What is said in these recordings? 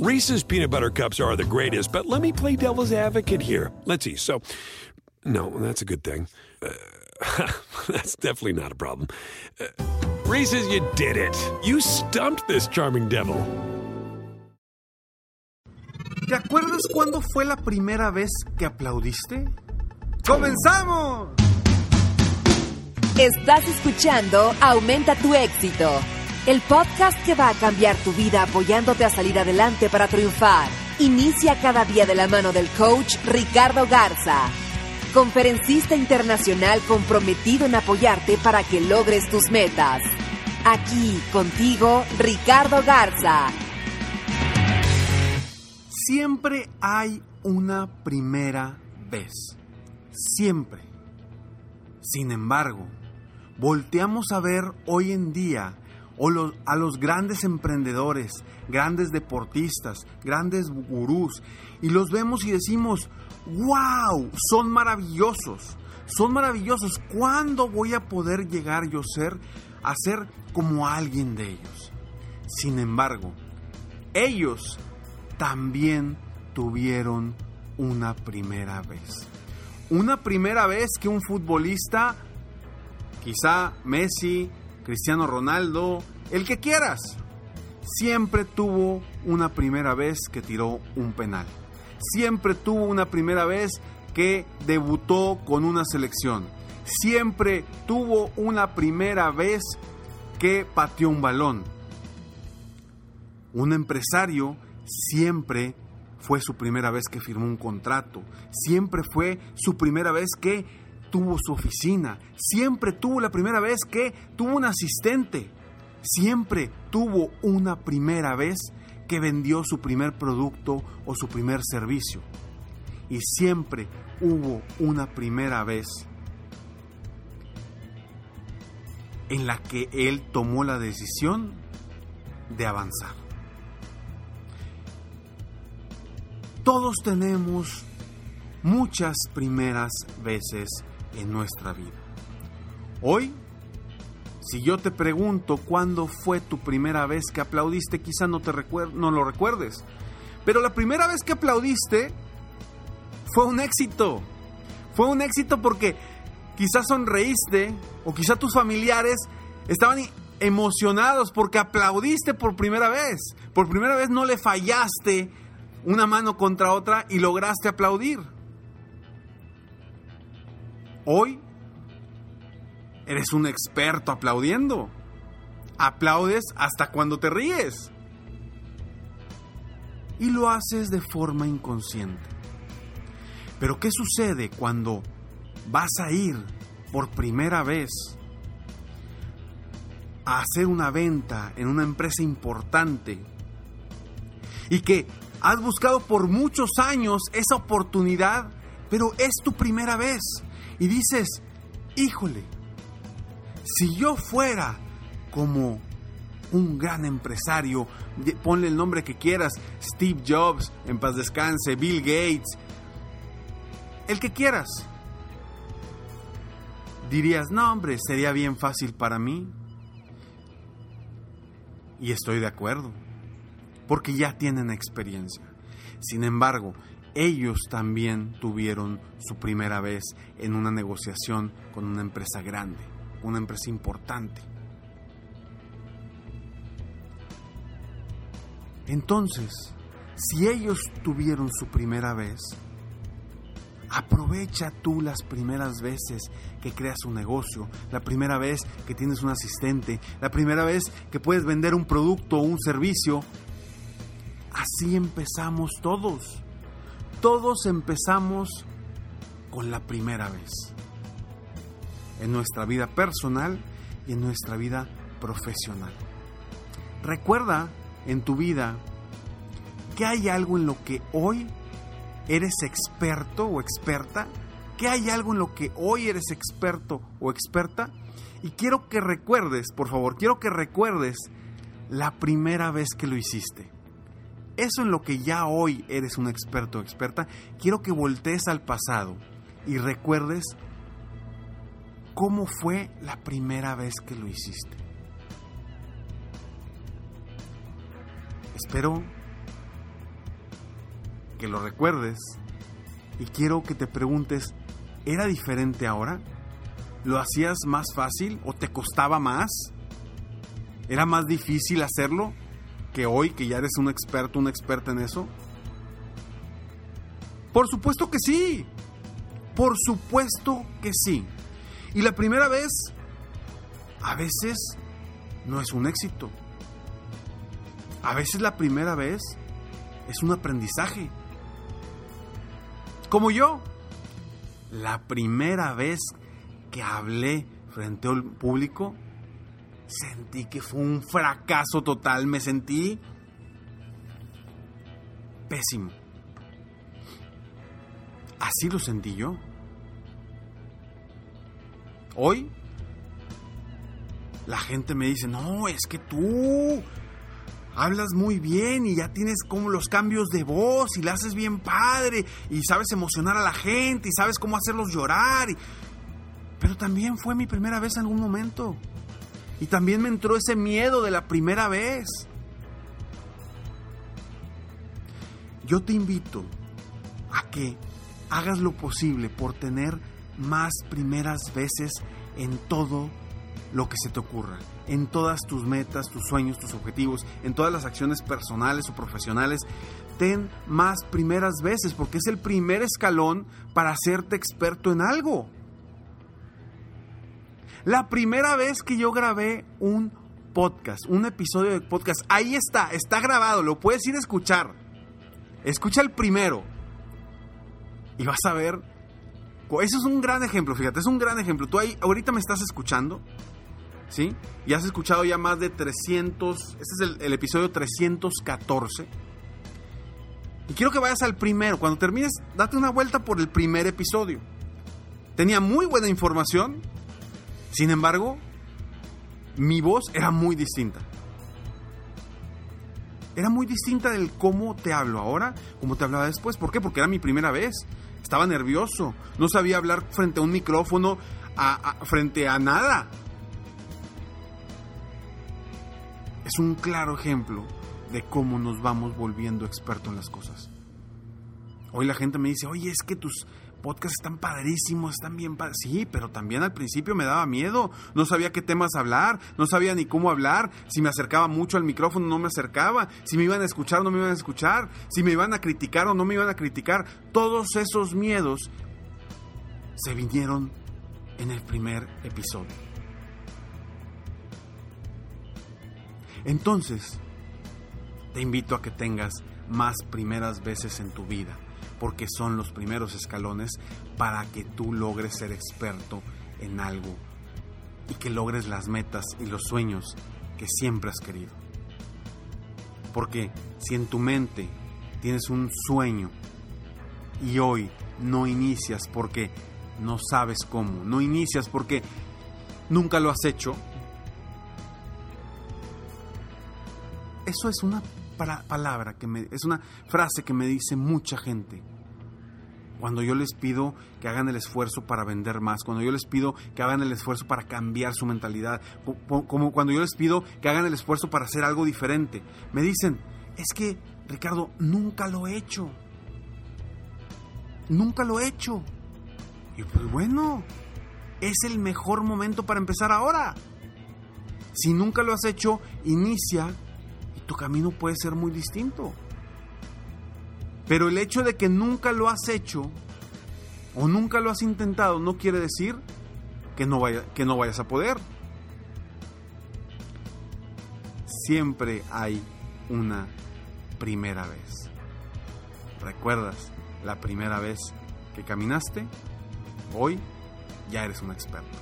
Reese's peanut butter cups are the greatest, but let me play devil's advocate here. Let's see. So, no, that's a good thing. Uh, that's definitely not a problem. Uh, Reese's, you did it. You stumped this charming devil. ¿Te acuerdas cuándo fue la primera vez que aplaudiste? ¡Comenzamos! Estás escuchando Aumenta tu éxito, el podcast que va a cambiar tu vida apoyándote a salir adelante para triunfar. Inicia cada día de la mano del coach Ricardo Garza, conferencista internacional comprometido en apoyarte para que logres tus metas. Aquí contigo, Ricardo Garza. Siempre hay una primera vez. Siempre. Sin embargo, volteamos a ver hoy en día a los grandes emprendedores, grandes deportistas, grandes gurús, y los vemos y decimos, wow, son maravillosos, son maravillosos. ¿Cuándo voy a poder llegar yo ser, a ser como alguien de ellos? Sin embargo, ellos también tuvieron una primera vez. Una primera vez que un futbolista, quizá Messi, Cristiano Ronaldo, el que quieras, siempre tuvo una primera vez que tiró un penal. Siempre tuvo una primera vez que debutó con una selección. Siempre tuvo una primera vez que pateó un balón. Un empresario siempre fue su primera vez que firmó un contrato, siempre fue su primera vez que tuvo su oficina, siempre tuvo la primera vez que tuvo un asistente, siempre tuvo una primera vez que vendió su primer producto o su primer servicio. Y siempre hubo una primera vez en la que él tomó la decisión de avanzar. Todos tenemos muchas primeras veces en nuestra vida. Hoy, si yo te pregunto cuándo fue tu primera vez que aplaudiste, quizá no, te no lo recuerdes. Pero la primera vez que aplaudiste fue un éxito. Fue un éxito porque quizás sonreíste o quizá tus familiares estaban emocionados porque aplaudiste por primera vez. Por primera vez no le fallaste una mano contra otra y lograste aplaudir. Hoy eres un experto aplaudiendo. Aplaudes hasta cuando te ríes. Y lo haces de forma inconsciente. Pero ¿qué sucede cuando vas a ir por primera vez a hacer una venta en una empresa importante y que Has buscado por muchos años esa oportunidad, pero es tu primera vez. Y dices, híjole, si yo fuera como un gran empresario, ponle el nombre que quieras, Steve Jobs, en paz descanse, Bill Gates, el que quieras, dirías, no hombre, sería bien fácil para mí. Y estoy de acuerdo porque ya tienen experiencia. Sin embargo, ellos también tuvieron su primera vez en una negociación con una empresa grande, una empresa importante. Entonces, si ellos tuvieron su primera vez, aprovecha tú las primeras veces que creas un negocio, la primera vez que tienes un asistente, la primera vez que puedes vender un producto o un servicio Así empezamos todos. Todos empezamos con la primera vez. En nuestra vida personal y en nuestra vida profesional. Recuerda en tu vida que hay algo en lo que hoy eres experto o experta? ¿Que hay algo en lo que hoy eres experto o experta? Y quiero que recuerdes, por favor, quiero que recuerdes la primera vez que lo hiciste. Eso en lo que ya hoy eres un experto o experta, quiero que voltees al pasado y recuerdes cómo fue la primera vez que lo hiciste. Espero que lo recuerdes y quiero que te preguntes, ¿era diferente ahora? ¿Lo hacías más fácil o te costaba más? ¿Era más difícil hacerlo que hoy que ya eres un experto, una experta en eso? Por supuesto que sí. Por supuesto que sí. Y la primera vez, a veces, no es un éxito. A veces la primera vez es un aprendizaje. Como yo, la primera vez que hablé frente al público, sentí que fue un fracaso total, me sentí pésimo. Así lo sentí yo. Hoy la gente me dice, no, es que tú hablas muy bien y ya tienes como los cambios de voz y la haces bien padre y sabes emocionar a la gente y sabes cómo hacerlos llorar. Pero también fue mi primera vez en algún momento. Y también me entró ese miedo de la primera vez. Yo te invito a que hagas lo posible por tener más primeras veces en todo lo que se te ocurra, en todas tus metas, tus sueños, tus objetivos, en todas las acciones personales o profesionales. Ten más primeras veces porque es el primer escalón para hacerte experto en algo. La primera vez que yo grabé un podcast, un episodio de podcast, ahí está, está grabado, lo puedes ir a escuchar. Escucha el primero y vas a ver. Eso es un gran ejemplo, fíjate, es un gran ejemplo. Tú ahí, ahorita me estás escuchando, ¿sí? Y has escuchado ya más de 300, este es el, el episodio 314. Y quiero que vayas al primero. Cuando termines, date una vuelta por el primer episodio. Tenía muy buena información. Sin embargo, mi voz era muy distinta. Era muy distinta del cómo te hablo ahora, cómo te hablaba después. ¿Por qué? Porque era mi primera vez. Estaba nervioso. No sabía hablar frente a un micrófono, frente a nada. Es un claro ejemplo de cómo nos vamos volviendo expertos en las cosas. Hoy la gente me dice, oye, es que tus podcasts están padrísimos, están bien padres. Sí, pero también al principio me daba miedo. No sabía qué temas hablar, no sabía ni cómo hablar. Si me acercaba mucho al micrófono, no me acercaba. Si me iban a escuchar, no me iban a escuchar. Si me iban a criticar o no me iban a criticar. Todos esos miedos se vinieron en el primer episodio. Entonces, te invito a que tengas más primeras veces en tu vida porque son los primeros escalones para que tú logres ser experto en algo y que logres las metas y los sueños que siempre has querido. Porque si en tu mente tienes un sueño y hoy no inicias porque no sabes cómo, no inicias porque nunca lo has hecho, eso es una palabra que me, es una frase que me dice mucha gente. Cuando yo les pido que hagan el esfuerzo para vender más, cuando yo les pido que hagan el esfuerzo para cambiar su mentalidad, como cuando yo les pido que hagan el esfuerzo para hacer algo diferente, me dicen, es que, Ricardo, nunca lo he hecho. Nunca lo he hecho. Y pues bueno, es el mejor momento para empezar ahora. Si nunca lo has hecho, inicia tu camino puede ser muy distinto. Pero el hecho de que nunca lo has hecho o nunca lo has intentado no quiere decir que no, vaya, que no vayas a poder. Siempre hay una primera vez. ¿Recuerdas la primera vez que caminaste? Hoy ya eres un experto.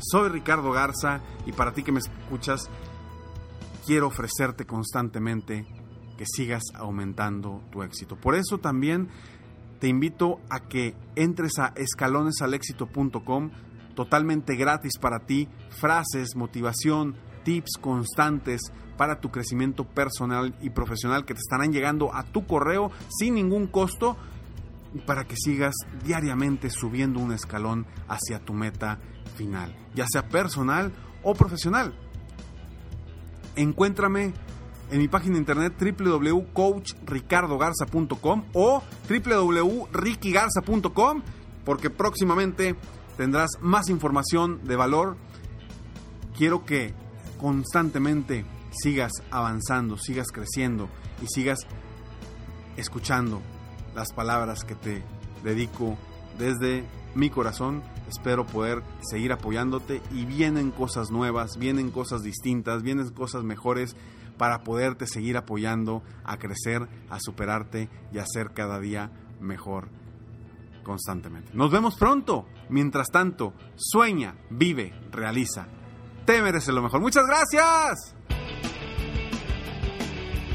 Soy Ricardo Garza y para ti que me escuchas, quiero ofrecerte constantemente que sigas aumentando tu éxito. Por eso también te invito a que entres a escalonesalexito.com, totalmente gratis para ti, frases, motivación, tips constantes para tu crecimiento personal y profesional que te estarán llegando a tu correo sin ningún costo para que sigas diariamente subiendo un escalón hacia tu meta final, ya sea personal o profesional. Encuéntrame en mi página de internet www.coachricardogarza.com o www.rickygarza.com porque próximamente tendrás más información de valor. Quiero que constantemente sigas avanzando, sigas creciendo y sigas escuchando las palabras que te dedico desde mi corazón. Espero poder seguir apoyándote y vienen cosas nuevas, vienen cosas distintas, vienen cosas mejores para poderte seguir apoyando a crecer, a superarte y a ser cada día mejor constantemente. Nos vemos pronto. Mientras tanto, sueña, vive, realiza. Te mereces lo mejor. Muchas gracias.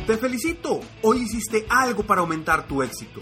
Te felicito. Hoy hiciste algo para aumentar tu éxito.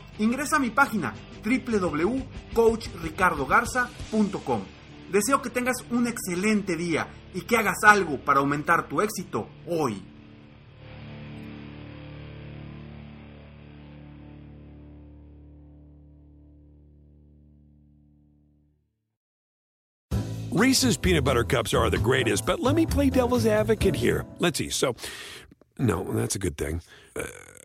ingresa a mi página www.coachricardogarza.com. Deseo que tengas un excelente día y que hagas algo para aumentar tu éxito hoy. Reese's peanut butter cups are the greatest, but let me play devil's advocate here. Let's see. So, no, that's a good thing. Uh,